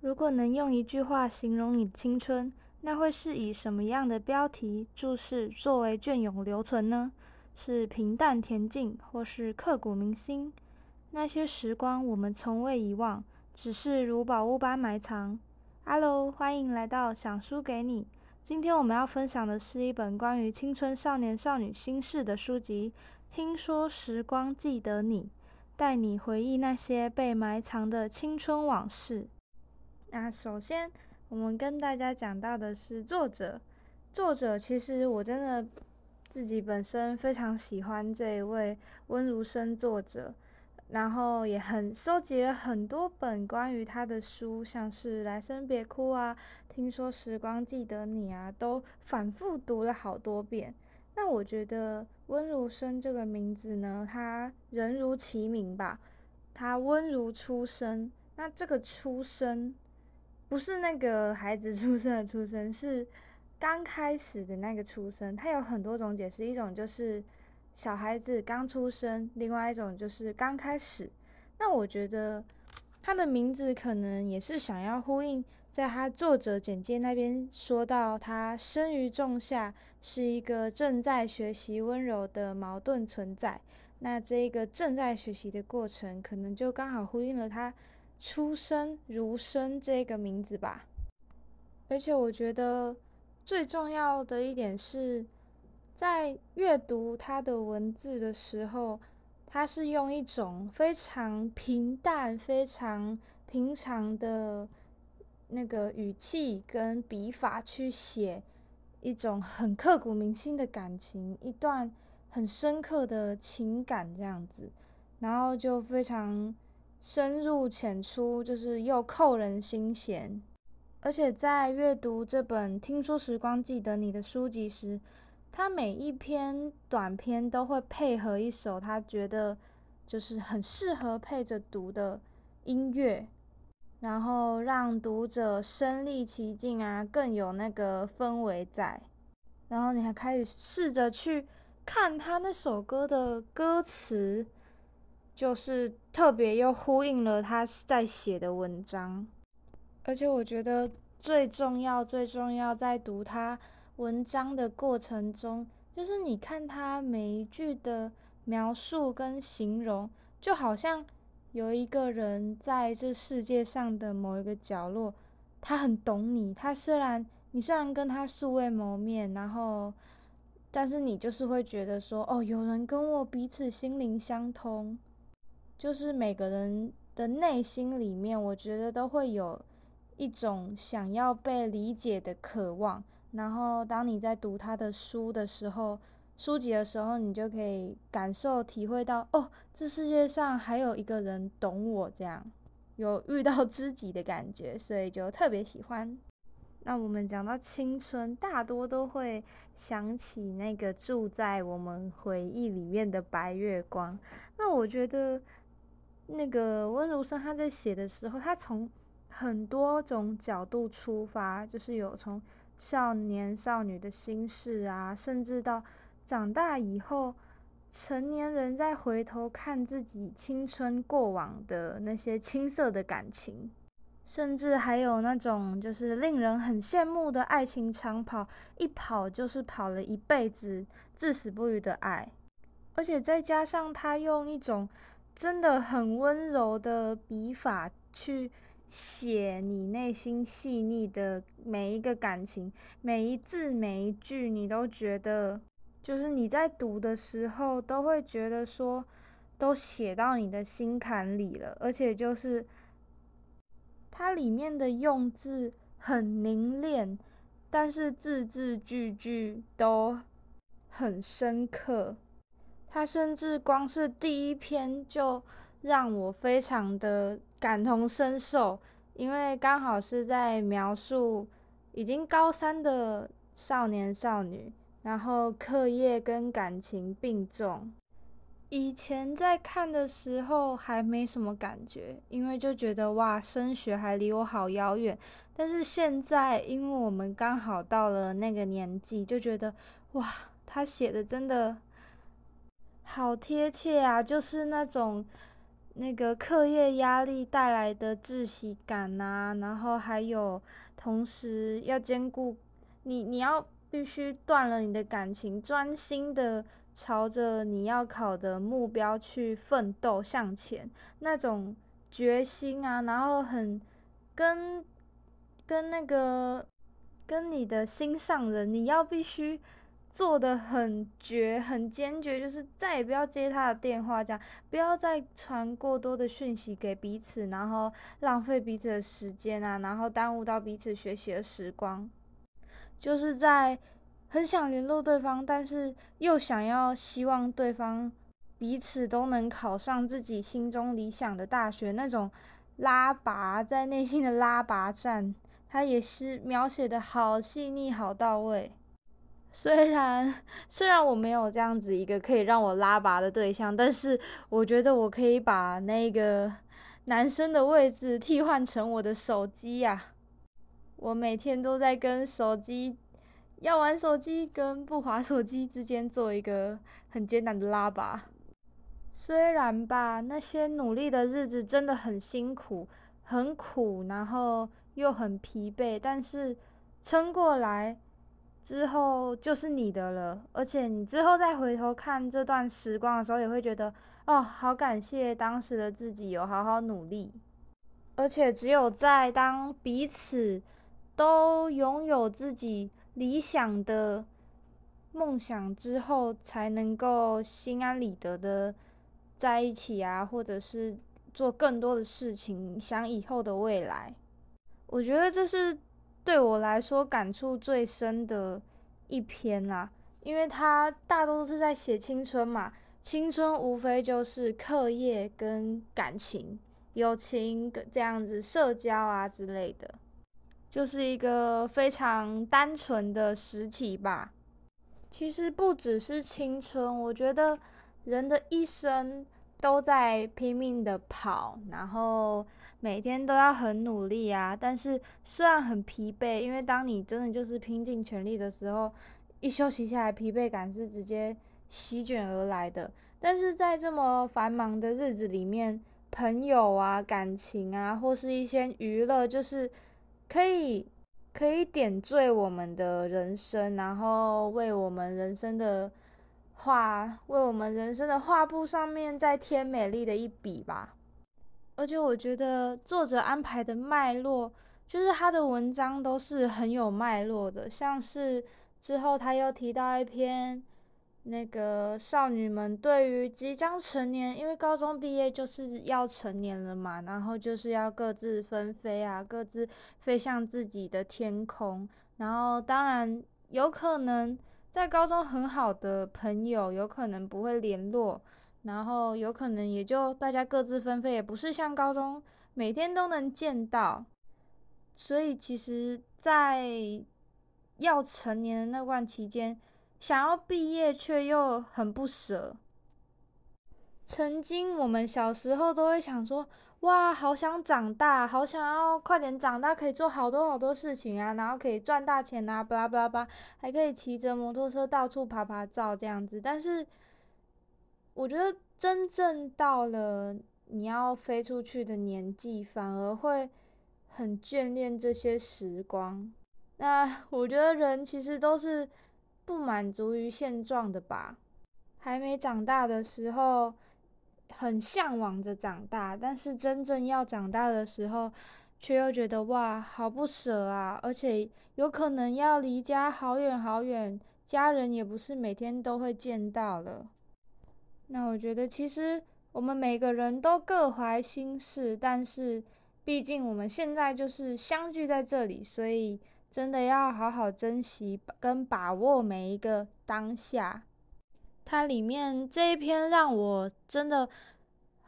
如果能用一句话形容你的青春，那会是以什么样的标题注释作为隽永留存呢？是平淡恬静，或是刻骨铭心？那些时光我们从未遗忘，只是如宝物般埋藏。Hello，欢迎来到想书给你。今天我们要分享的是一本关于青春少年少女心事的书籍。听说时光记得你，带你回忆那些被埋藏的青春往事。那首先，我们跟大家讲到的是作者。作者其实我真的自己本身非常喜欢这一位温如生作者，然后也很收集了很多本关于他的书，像是《来生别哭》啊，《听说时光记得你》啊，都反复读了好多遍。那我觉得温如生这个名字呢，他人如其名吧，他温如出生，那这个出生。不是那个孩子出生的出生，是刚开始的那个出生。它有很多种解释，一种就是小孩子刚出生，另外一种就是刚开始。那我觉得他的名字可能也是想要呼应，在他作者简介那边说到，他生于仲夏，是一个正在学习温柔的矛盾存在。那这一个正在学习的过程，可能就刚好呼应了他。出生如生这个名字吧，而且我觉得最重要的一点是，在阅读他的文字的时候，他是用一种非常平淡、非常平常的那个语气跟笔法去写一种很刻骨铭心的感情，一段很深刻的情感这样子，然后就非常。深入浅出，就是又扣人心弦。而且在阅读这本《听说时光记得你》的书籍时，他每一篇短篇都会配合一首他觉得就是很适合配着读的音乐，然后让读者身临其境啊，更有那个氛围在。然后你还开始试着去看他那首歌的歌词。就是特别又呼应了他在写的文章，而且我觉得最重要、最重要，在读他文章的过程中，就是你看他每一句的描述跟形容，就好像有一个人在这世界上的某一个角落，他很懂你。他虽然你虽然跟他素未谋面，然后，但是你就是会觉得说，哦，有人跟我彼此心灵相通。就是每个人的内心里面，我觉得都会有一种想要被理解的渴望。然后，当你在读他的书的时候，书籍的时候，你就可以感受、体会到，哦，这世界上还有一个人懂我，这样有遇到知己的感觉，所以就特别喜欢。那我们讲到青春，大多都会想起那个住在我们回忆里面的白月光。那我觉得。那个温如生他在写的时候，他从很多种角度出发，就是有从少年少女的心事啊，甚至到长大以后成年人再回头看自己青春过往的那些青涩的感情，甚至还有那种就是令人很羡慕的爱情长跑，一跑就是跑了一辈子至死不渝的爱，而且再加上他用一种。真的很温柔的笔法去写你内心细腻的每一个感情，每一字每一句，你都觉得就是你在读的时候都会觉得说都写到你的心坎里了，而且就是它里面的用字很凝练，但是字字句句都很深刻。他甚至光是第一篇就让我非常的感同身受，因为刚好是在描述已经高三的少年少女，然后课业跟感情并重。以前在看的时候还没什么感觉，因为就觉得哇，升学还离我好遥远。但是现在，因为我们刚好到了那个年纪，就觉得哇，他写的真的。好贴切啊！就是那种那个课业压力带来的窒息感呐，然后还有同时要兼顾你，你要必须断了你的感情，专心的朝着你要考的目标去奋斗向前，那种决心啊，然后很跟跟那个跟你的心上人，你要必须。做的很绝，很坚决，就是再也不要接他的电话，这样不要再传过多的讯息给彼此，然后浪费彼此的时间啊，然后耽误到彼此学习的时光。就是在很想联络对方，但是又想要希望对方彼此都能考上自己心中理想的大学，那种拉拔在内心的拉拔战，他也是描写的好细腻，好到位。虽然虽然我没有这样子一个可以让我拉拔的对象，但是我觉得我可以把那个男生的位置替换成我的手机呀。我每天都在跟手机要玩手机跟不滑手机之间做一个很艰难的拉拔。虽然吧，那些努力的日子真的很辛苦、很苦，然后又很疲惫，但是撑过来。之后就是你的了，而且你之后再回头看这段时光的时候，也会觉得哦，好感谢当时的自己有好好努力。而且只有在当彼此都拥有自己理想的梦想之后，才能够心安理得的在一起啊，或者是做更多的事情，想以后的未来。我觉得这是。对我来说，感触最深的一篇啦，因为它大多都是在写青春嘛，青春无非就是课业跟感情、友情这样子，社交啊之类的，就是一个非常单纯的时期吧。其实不只是青春，我觉得人的一生。都在拼命的跑，然后每天都要很努力啊。但是虽然很疲惫，因为当你真的就是拼尽全力的时候，一休息下来，疲惫感是直接席卷而来的。但是在这么繁忙的日子里面，朋友啊、感情啊，或是一些娱乐，就是可以可以点缀我们的人生，然后为我们人生的。画为我们人生的画布上面再添美丽的一笔吧。而且我觉得作者安排的脉络，就是他的文章都是很有脉络的。像是之后他又提到一篇，那个少女们对于即将成年，因为高中毕业就是要成年了嘛，然后就是要各自纷飞啊，各自飞向自己的天空。然后当然有可能。在高中很好的朋友，有可能不会联络，然后有可能也就大家各自分飞，也不是像高中每天都能见到。所以其实，在要成年的那段期间，想要毕业却又很不舍。曾经我们小时候都会想说。哇，好想长大，好想要快点长大，可以做好多好多事情啊，然后可以赚大钱啊，巴拉巴拉巴，还可以骑着摩托车到处爬爬照这样子。但是，我觉得真正到了你要飞出去的年纪，反而会很眷恋这些时光。那我觉得人其实都是不满足于现状的吧，还没长大的时候。很向往着长大，但是真正要长大的时候，却又觉得哇，好不舍啊！而且有可能要离家好远好远，家人也不是每天都会见到了。那我觉得，其实我们每个人都各怀心事，但是毕竟我们现在就是相聚在这里，所以真的要好好珍惜跟把握每一个当下。它里面这一篇让我真的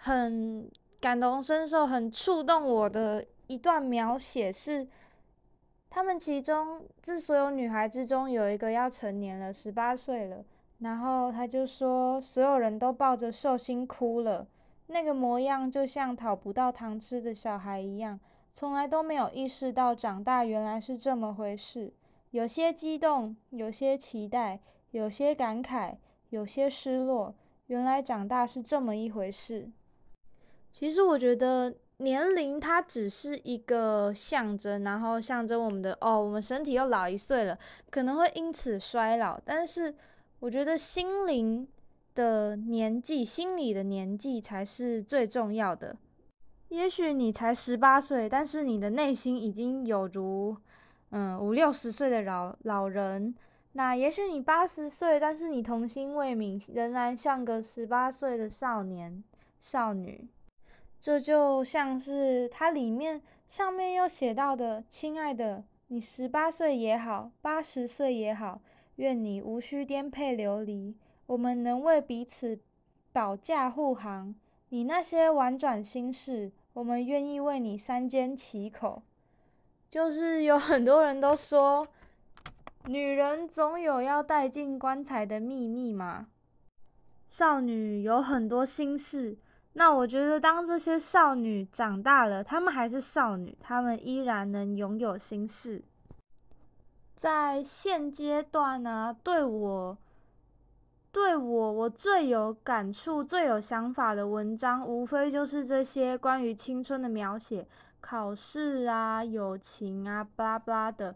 很感同身受，很触动我的一段描写是，他们其中这所有女孩之中有一个要成年了，十八岁了，然后他就说，所有人都抱着寿星哭了，那个模样就像讨不到糖吃的小孩一样，从来都没有意识到长大原来是这么回事，有些激动，有些期待，有些感慨。有些失落，原来长大是这么一回事。其实我觉得年龄它只是一个象征，然后象征我们的哦，我们身体又老一岁了，可能会因此衰老。但是我觉得心灵的年纪、心理的年纪才是最重要的。也许你才十八岁，但是你的内心已经有如嗯五六十岁的老老人。那也许你八十岁，但是你童心未泯，仍然像个十八岁的少年少女。这就像是它里面上面又写到的：“亲爱的，你十八岁也好，八十岁也好，愿你无需颠沛流离，我们能为彼此保驾护航。你那些婉转心事，我们愿意为你三缄其口。”就是有很多人都说，女人总有要带进棺材的秘密嘛。少女有很多心事。那我觉得，当这些少女长大了，她们还是少女，她们依然能拥有心事。在现阶段呢，对我，对我，我最有感触、最有想法的文章，无非就是这些关于青春的描写，考试啊、友情啊、巴拉巴拉的。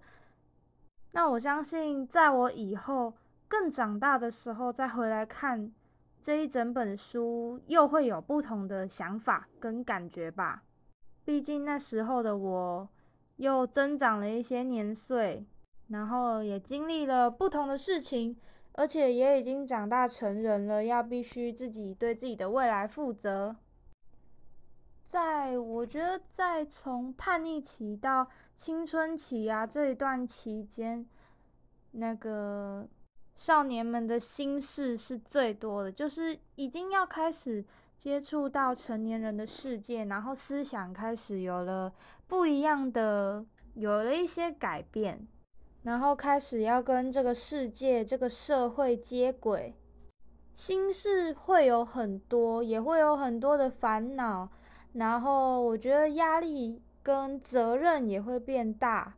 那我相信，在我以后更长大的时候，再回来看。这一整本书又会有不同的想法跟感觉吧。毕竟那时候的我又增长了一些年岁，然后也经历了不同的事情，而且也已经长大成人了，要必须自己对自己的未来负责。在我觉得，在从叛逆期到青春期啊这一段期间，那个。少年们的心事是最多的，就是已经要开始接触到成年人的世界，然后思想开始有了不一样的，有了一些改变，然后开始要跟这个世界、这个社会接轨，心事会有很多，也会有很多的烦恼，然后我觉得压力跟责任也会变大，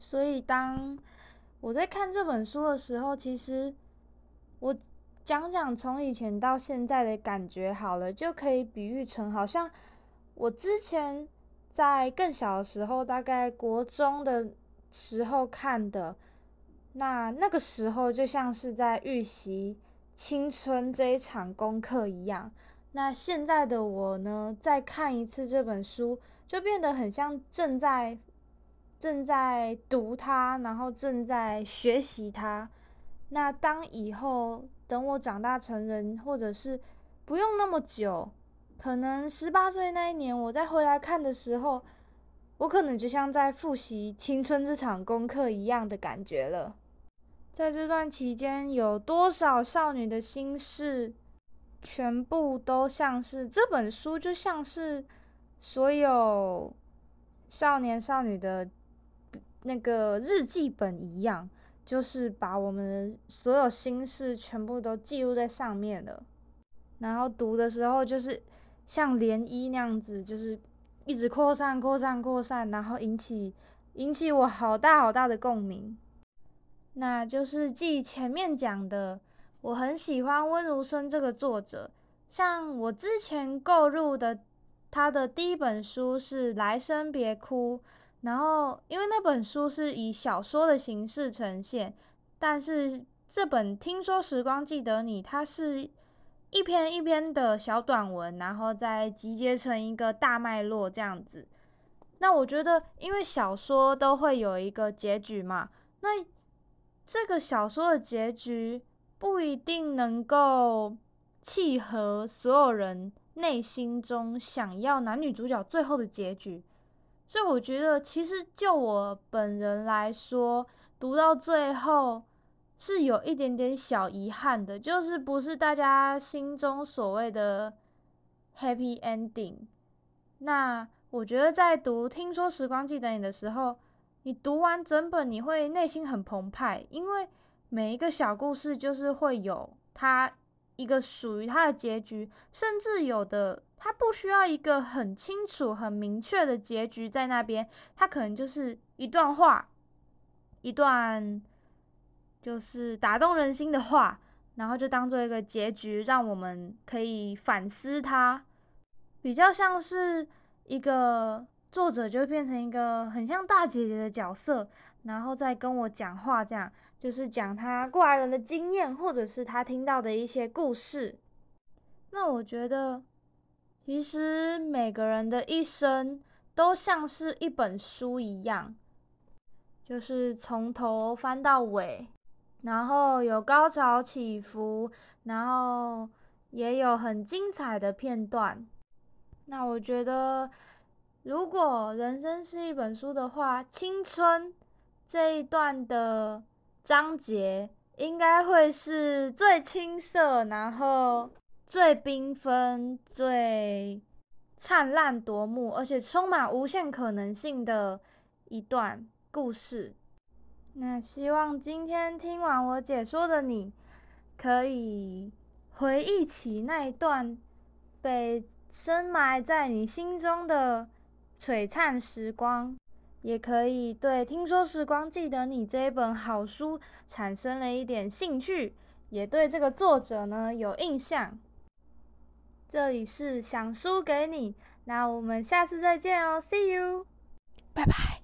所以当。我在看这本书的时候，其实我讲讲从以前到现在的感觉好了，就可以比喻成好像我之前在更小的时候，大概国中的时候看的，那那个时候就像是在预习青春这一场功课一样。那现在的我呢，再看一次这本书，就变得很像正在。正在读它，然后正在学习它。那当以后等我长大成人，或者是不用那么久，可能十八岁那一年，我再回来看的时候，我可能就像在复习青春这场功课一样的感觉了。在这段期间，有多少少女的心事，全部都像是这本书，就像是所有少年少女的。那个日记本一样，就是把我们所有心事全部都记录在上面了。然后读的时候，就是像涟漪那样子，就是一直扩散、扩散、扩散，然后引起引起我好大好大的共鸣。那就是继前面讲的，我很喜欢温如生这个作者。像我之前购入的他的第一本书是《来生别哭》。然后，因为那本书是以小说的形式呈现，但是这本《听说时光记得你》，它是一篇一篇的小短文，然后再集结成一个大脉络这样子。那我觉得，因为小说都会有一个结局嘛，那这个小说的结局不一定能够契合所有人内心中想要男女主角最后的结局。所以我觉得，其实就我本人来说，读到最后是有一点点小遗憾的，就是不是大家心中所谓的 happy ending。那我觉得在读《听说时光记得你》的时候，你读完整本，你会内心很澎湃，因为每一个小故事就是会有它一个属于它的结局，甚至有的。它不需要一个很清楚、很明确的结局在那边，它可能就是一段话，一段就是打动人心的话，然后就当做一个结局，让我们可以反思它。比较像是一个作者，就变成一个很像大姐姐的角色，然后再跟我讲话，这样就是讲他过来人的经验，或者是他听到的一些故事。那我觉得，其实每个人的一生都像是一本书一样，就是从头翻到尾，然后有高潮起伏，然后也有很精彩的片段。那我觉得，如果人生是一本书的话，青春这一段的章节应该会是最青涩，然后最缤纷、最灿烂夺目，而且充满无限可能性的一段故事。那希望今天听完我解说的你，可以回忆起那一段被。深埋在你心中的璀璨时光，也可以对《听说时光记得你》这一本好书产生了一点兴趣，也对这个作者呢有印象。这里是想输给你，那我们下次再见哦，See you，拜拜。